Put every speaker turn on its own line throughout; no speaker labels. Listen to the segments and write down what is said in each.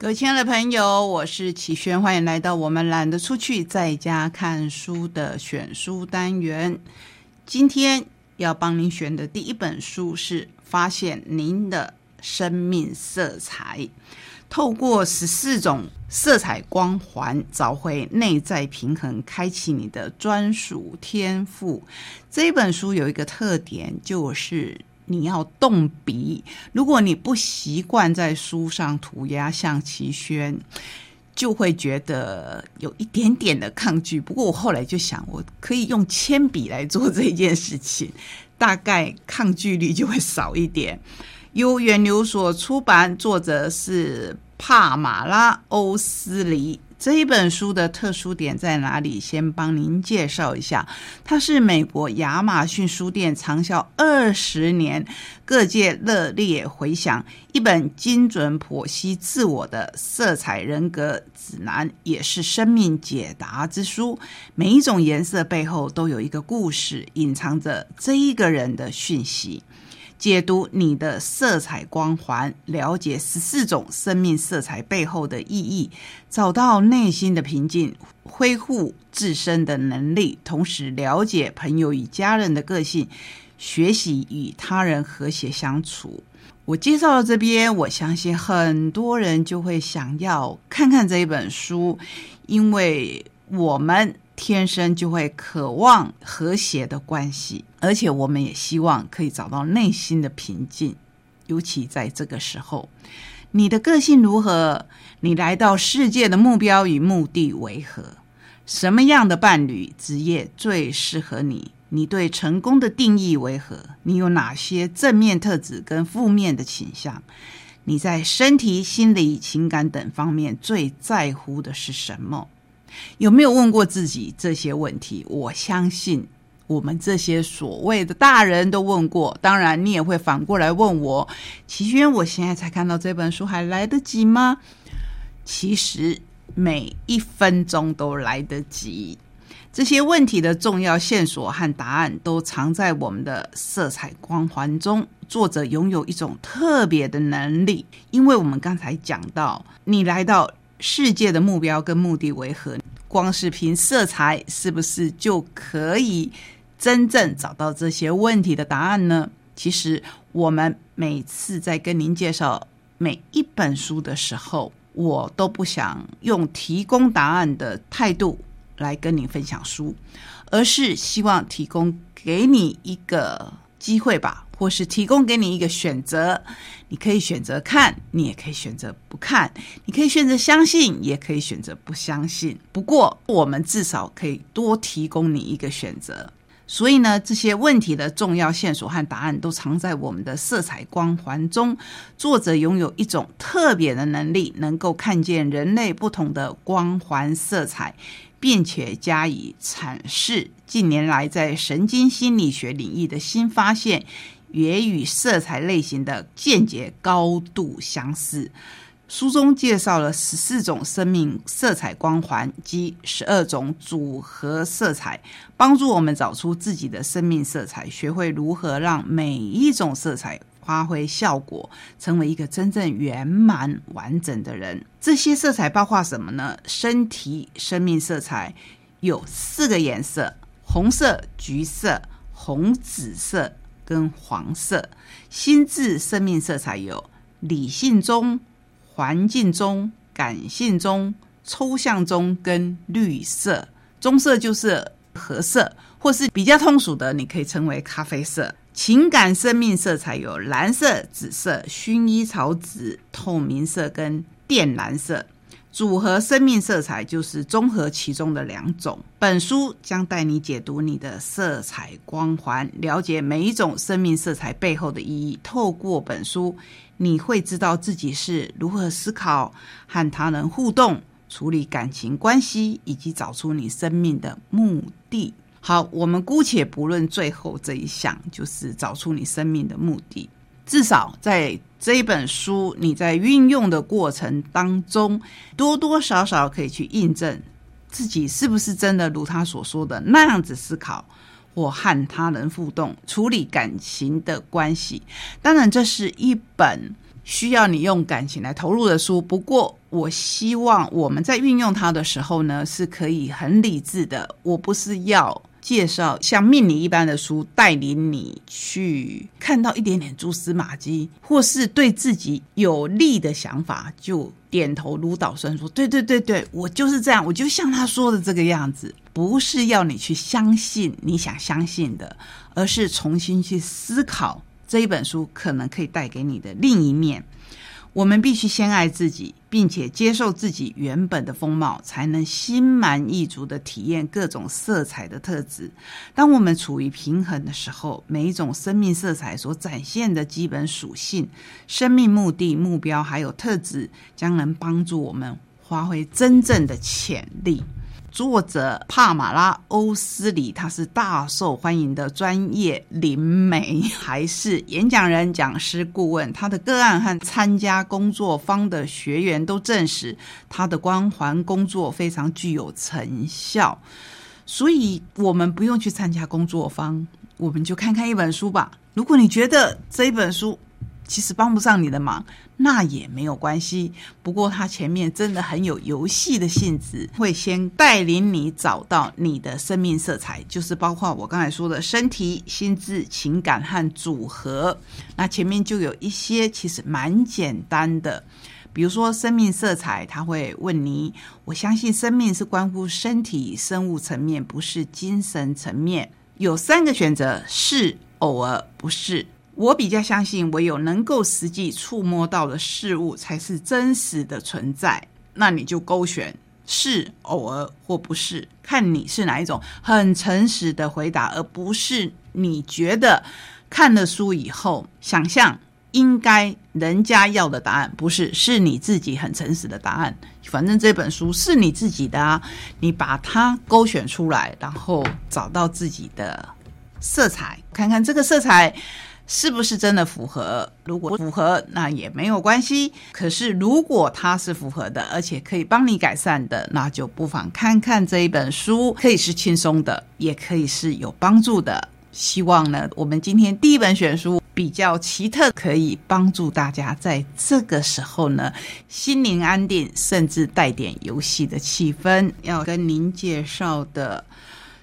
各位亲爱的朋友，我是启轩，欢迎来到我们懒得出去，在家看书的选书单元。今天要帮您选的第一本书是《发现您的生命色彩》，透过十四种色彩光环，找回内在平衡，开启你的专属天赋。这本书有一个特点，就是。你要动笔，如果你不习惯在书上涂鸦，像齐轩，就会觉得有一点点的抗拒。不过我后来就想，我可以用铅笔来做这件事情，大概抗拒力就会少一点。由源流所出版，作者是帕马拉欧斯里。这一本书的特殊点在哪里？先帮您介绍一下，它是美国亚马逊书店畅销二十年、各界热烈回响一本精准剖析自我的色彩人格指南，也是生命解答之书。每一种颜色背后都有一个故事，隐藏着这一个人的讯息。解读你的色彩光环，了解十四种生命色彩背后的意义，找到内心的平静，恢复自身的能力，同时了解朋友与家人的个性，学习与他人和谐相处。我介绍到这边，我相信很多人就会想要看看这一本书，因为我们。天生就会渴望和谐的关系，而且我们也希望可以找到内心的平静。尤其在这个时候，你的个性如何？你来到世界的目标与目的为何？什么样的伴侣、职业最适合你？你对成功的定义为何？你有哪些正面特质跟负面的倾向？你在身体、心理、情感等方面最在乎的是什么？有没有问过自己这些问题？我相信我们这些所谓的大人都问过。当然，你也会反过来问我：齐轩，我现在才看到这本书，还来得及吗？其实每一分钟都来得及。这些问题的重要线索和答案都藏在我们的色彩光环中。作者拥有一种特别的能力，因为我们刚才讲到，你来到。世界的目标跟目的为何？光是凭色彩是不是就可以真正找到这些问题的答案呢？其实，我们每次在跟您介绍每一本书的时候，我都不想用提供答案的态度来跟您分享书，而是希望提供给你一个机会吧。或是提供给你一个选择，你可以选择看，你也可以选择不看，你可以选择相信，也可以选择不相信。不过，我们至少可以多提供你一个选择。所以呢，这些问题的重要线索和答案都藏在我们的色彩光环中。作者拥有一种特别的能力，能够看见人类不同的光环色彩。并且加以阐释。近年来，在神经心理学领域的新发现，也与色彩类型的见解高度相似。书中介绍了十四种生命色彩光环及十二种组合色彩，帮助我们找出自己的生命色彩，学会如何让每一种色彩。发挥效果，成为一个真正圆满完整的人。这些色彩包括什么呢？身体生命色彩有四个颜色：红色、橘色、红紫色跟黄色。心智生命色彩有理性中、环境中、感性中、抽象中跟绿色。棕色就是褐色，或是比较通俗的，你可以称为咖啡色。情感生命色彩有蓝色、紫色、薰衣草紫、透明色跟靛蓝色。组合生命色彩就是综合其中的两种。本书将带你解读你的色彩光环，了解每一种生命色彩背后的意义。透过本书，你会知道自己是如何思考、和他人互动、处理感情关系，以及找出你生命的目的。好，我们姑且不论最后这一项，就是找出你生命的目的。至少在这一本书，你在运用的过程当中，多多少少可以去印证自己是不是真的如他所说的那样子思考，或和他人互动、处理感情的关系。当然，这是一本。需要你用感情来投入的书。不过，我希望我们在运用它的时候呢，是可以很理智的。我不是要。介绍像命理一般的书，带领你去看到一点点蛛丝马迹，或是对自己有利的想法，就点头如捣蒜说：“对对对对，我就是这样，我就像他说的这个样子。”不是要你去相信你想相信的，而是重新去思考这一本书可能可以带给你的另一面。我们必须先爱自己，并且接受自己原本的风貌，才能心满意足的体验各种色彩的特质。当我们处于平衡的时候，每一种生命色彩所展现的基本属性、生命目的、目标还有特质，将能帮助我们发挥真正的潜力。作者帕马拉·欧斯里，他是大受欢迎的专业灵媒，还是演讲人、讲师、顾问。他的个案和参加工作坊的学员都证实，他的光环工作非常具有成效。所以，我们不用去参加工作坊，我们就看看一本书吧。如果你觉得这一本书，其实帮不上你的忙，那也没有关系。不过它前面真的很有游戏的性质，会先带领你找到你的生命色彩，就是包括我刚才说的身体、心智、情感和组合。那前面就有一些其实蛮简单的，比如说生命色彩，他会问你：我相信生命是关乎身体生物层面，不是精神层面。有三个选择：是、偶尔、不是。我比较相信，唯有能够实际触摸到的事物才是真实的存在。那你就勾选是、偶尔或不是，看你是哪一种，很诚实的回答，而不是你觉得看了书以后想象应该人家要的答案，不是，是你自己很诚实的答案。反正这本书是你自己的啊，你把它勾选出来，然后找到自己的色彩，看看这个色彩。是不是真的符合？如果符合，那也没有关系。可是如果它是符合的，而且可以帮你改善的，那就不妨看看这一本书。可以是轻松的，也可以是有帮助的。希望呢，我们今天第一本选书比较奇特，可以帮助大家在这个时候呢，心灵安定，甚至带点游戏的气氛。要跟您介绍的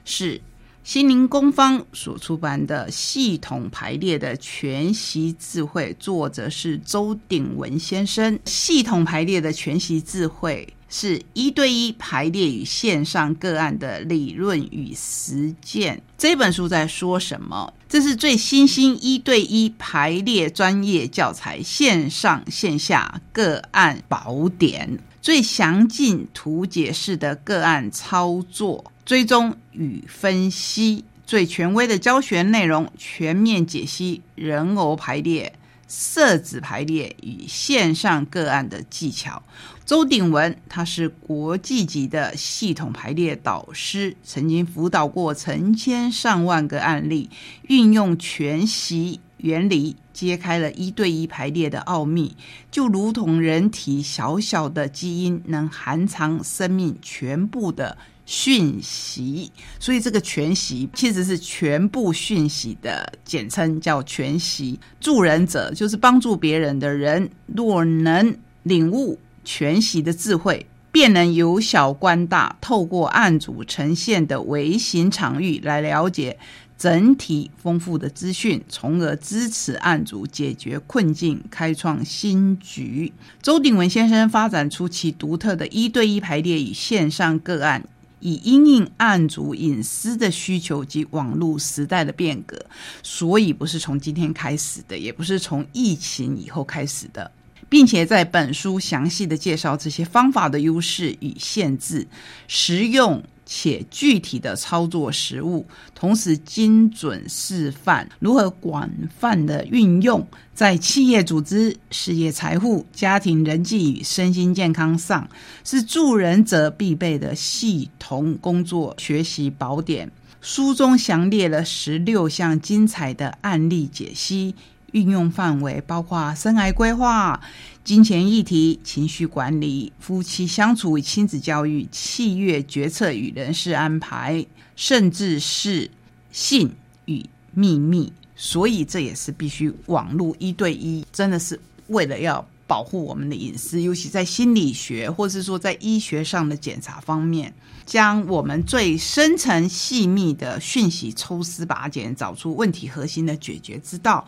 是。心灵工坊所出版的《系统排列的全息智慧》，作者是周鼎文先生。系统排列的全息智慧是一对一排列与线上个案的理论与实践。这本书在说什么？这是最新兴一对一排列专业教材，线上线下个案宝典，最详尽图解式的个案操作。追踪与分析最权威的教学内容，全面解析人偶排列、色子排列与线上个案的技巧。周鼎文，他是国际级的系统排列导师，曾经辅导过成千上万个案例，运用全息原理揭开了一对一排列的奥秘，就如同人体小小的基因能含藏生命全部的。讯息，所以这个全息其实是全部讯息的简称，叫全息。助人者就是帮助别人的人，若能领悟全息的智慧，便能由小观大，透过案组呈现的微型场域来了解整体丰富的资讯，从而支持案主解决困境，开创新局。周鼎文先生发展出其独特的一对一排列与线上个案。以因应案主隐私的需求及网络时代的变革，所以不是从今天开始的，也不是从疫情以后开始的，并且在本书详细的介绍这些方法的优势与限制，实用。且具体的操作实务，同时精准示范如何广泛的运用在企业组织、事业财富、家庭人际与身心健康上，是助人者必备的系统工作学习宝典。书中详列了十六项精彩的案例解析。运用范围包括生涯规划、金钱议题、情绪管理、夫妻相处与亲子教育、契约决策与人事安排，甚至是性与秘密。所以这也是必须网络一对一，真的是为了要保护我们的隐私，尤其在心理学或是说在医学上的检查方面，将我们最深层细密的讯息抽丝拔茧，找出问题核心的解决之道。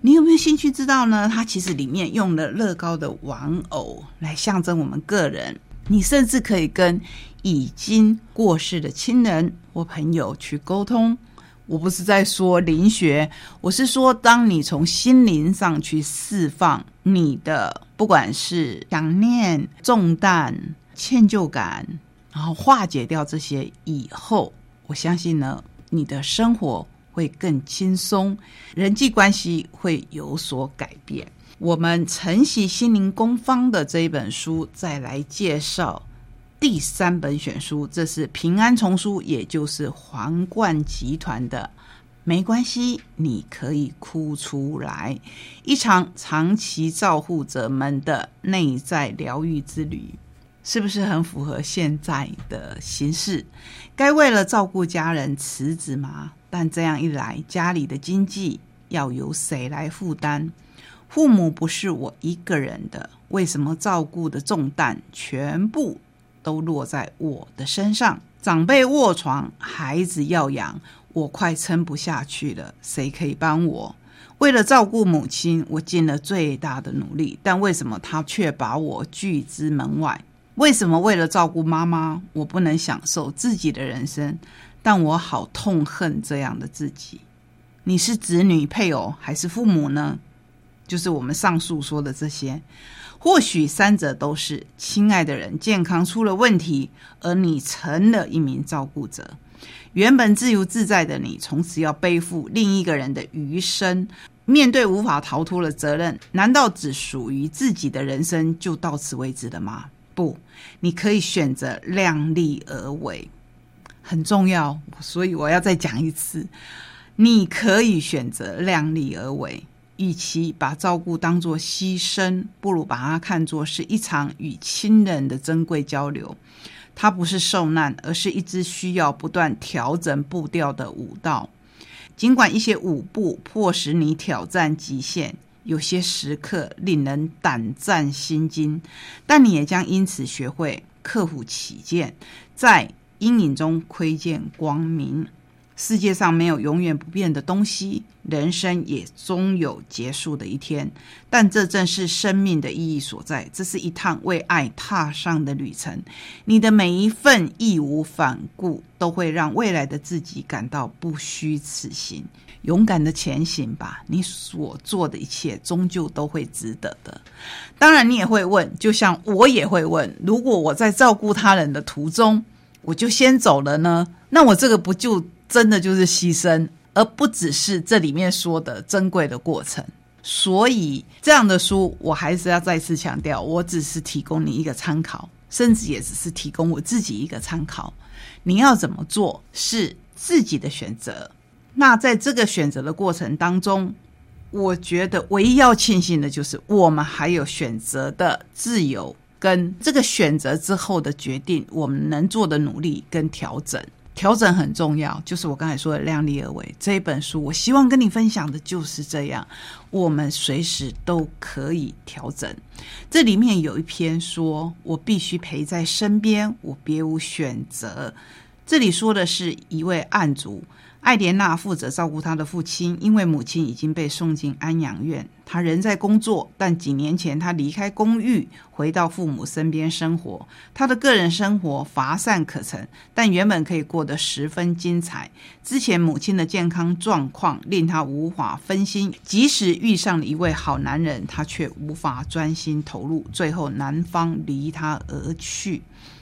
你有没有兴趣知道呢？它其实里面用了乐高的玩偶来象征我们个人，你甚至可以跟已经过世的亲人或朋友去沟通。我不是在说灵学，我是说，当你从心灵上去释放你的，不管是想念、重担、歉疚感，然后化解掉这些以后，我相信呢，你的生活。会更轻松，人际关系会有所改变。我们晨曦心灵工坊的这一本书，再来介绍第三本选书，这是平安丛书，也就是皇冠集团的。没关系，你可以哭出来，一场长期照护者们的内在疗愈之旅。是不是很符合现在的形势？该为了照顾家人辞职吗？但这样一来，家里的经济要由谁来负担？父母不是我一个人的，为什么照顾的重担全部都落在我的身上？长辈卧床，孩子要养，我快撑不下去了，谁可以帮我？为了照顾母亲，我尽了最大的努力，但为什么他却把我拒之门外？为什么为了照顾妈妈，我不能享受自己的人生？但我好痛恨这样的自己。你是子女、配偶还是父母呢？就是我们上述说的这些，或许三者都是。亲爱的人，健康出了问题，而你成了一名照顾者。原本自由自在的你，从此要背负另一个人的余生，面对无法逃脱的责任，难道只属于自己的人生就到此为止了吗？不，你可以选择量力而为，很重要。所以我要再讲一次，你可以选择量力而为。与其把照顾当作牺牲，不如把它看作是一场与亲人的珍贵交流。它不是受难，而是一支需要不断调整步调的舞蹈。尽管一些舞步迫使你挑战极限。有些时刻令人胆战心惊，但你也将因此学会克服起见，在阴影中窥见光明。世界上没有永远不变的东西，人生也终有结束的一天。但这正是生命的意义所在。这是一趟为爱踏上的旅程。你的每一份义无反顾，都会让未来的自己感到不虚此行。勇敢的前行吧，你所做的一切终究都会值得的。当然，你也会问，就像我也会问：如果我在照顾他人的途中，我就先走了呢？那我这个不就？真的就是牺牲，而不只是这里面说的珍贵的过程。所以这样的书，我还是要再次强调，我只是提供你一个参考，甚至也只是提供我自己一个参考。你要怎么做是自己的选择。那在这个选择的过程当中，我觉得唯一要庆幸的就是，我们还有选择的自由，跟这个选择之后的决定，我们能做的努力跟调整。调整很重要，就是我刚才说的量力而为。这一本书，我希望跟你分享的就是这样，我们随时都可以调整。这里面有一篇说，我必须陪在身边，我别无选择。这里说的是一位案主。艾莲娜负责照顾她的父亲，因为母亲已经被送进安养院。她仍在工作，但几年前她离开公寓，回到父母身边生活。她的个人生活乏善可陈，但原本可以过得十分精彩。之前母亲的健康状况令她无法分心，即使遇上了一位好男人，她却无法专心投入。最后，男方离她而去。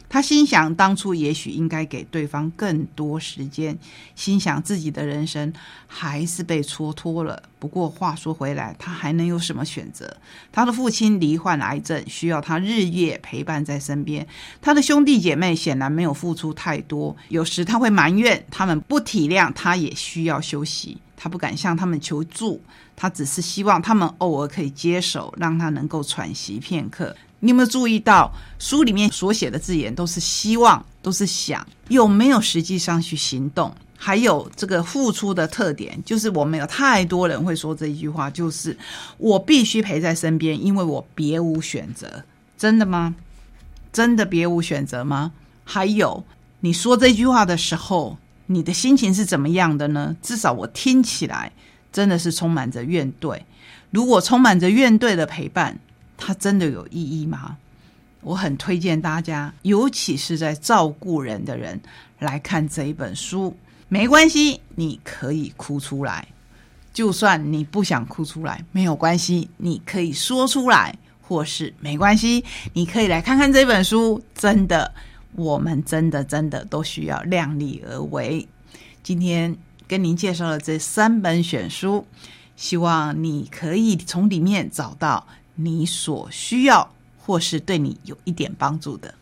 他心想，当初也许应该给对方更多时间。心想自己的人生还是被蹉跎了。不过话说回来，他还能有什么选择？他的父亲罹患癌症，需要他日夜陪伴在身边。他的兄弟姐妹显然没有付出太多，有时他会埋怨他们不体谅他，也需要休息。他不敢向他们求助，他只是希望他们偶尔可以接手，让他能够喘息片刻。你有没有注意到书里面所写的字眼都是希望，都是想，有没有实际上去行动？还有这个付出的特点，就是我们有太多人会说这一句话，就是我必须陪在身边，因为我别无选择。真的吗？真的别无选择吗？还有，你说这句话的时候，你的心情是怎么样的呢？至少我听起来真的是充满着怨怼。如果充满着怨怼的陪伴，它真的有意义吗？我很推荐大家，尤其是在照顾人的人来看这一本书。没关系，你可以哭出来。就算你不想哭出来，没有关系，你可以说出来，或是没关系，你可以来看看这本书。真的，我们真的真的都需要量力而为。今天跟您介绍了这三本选书，希望你可以从里面找到你所需要。或是对你有一点帮助的。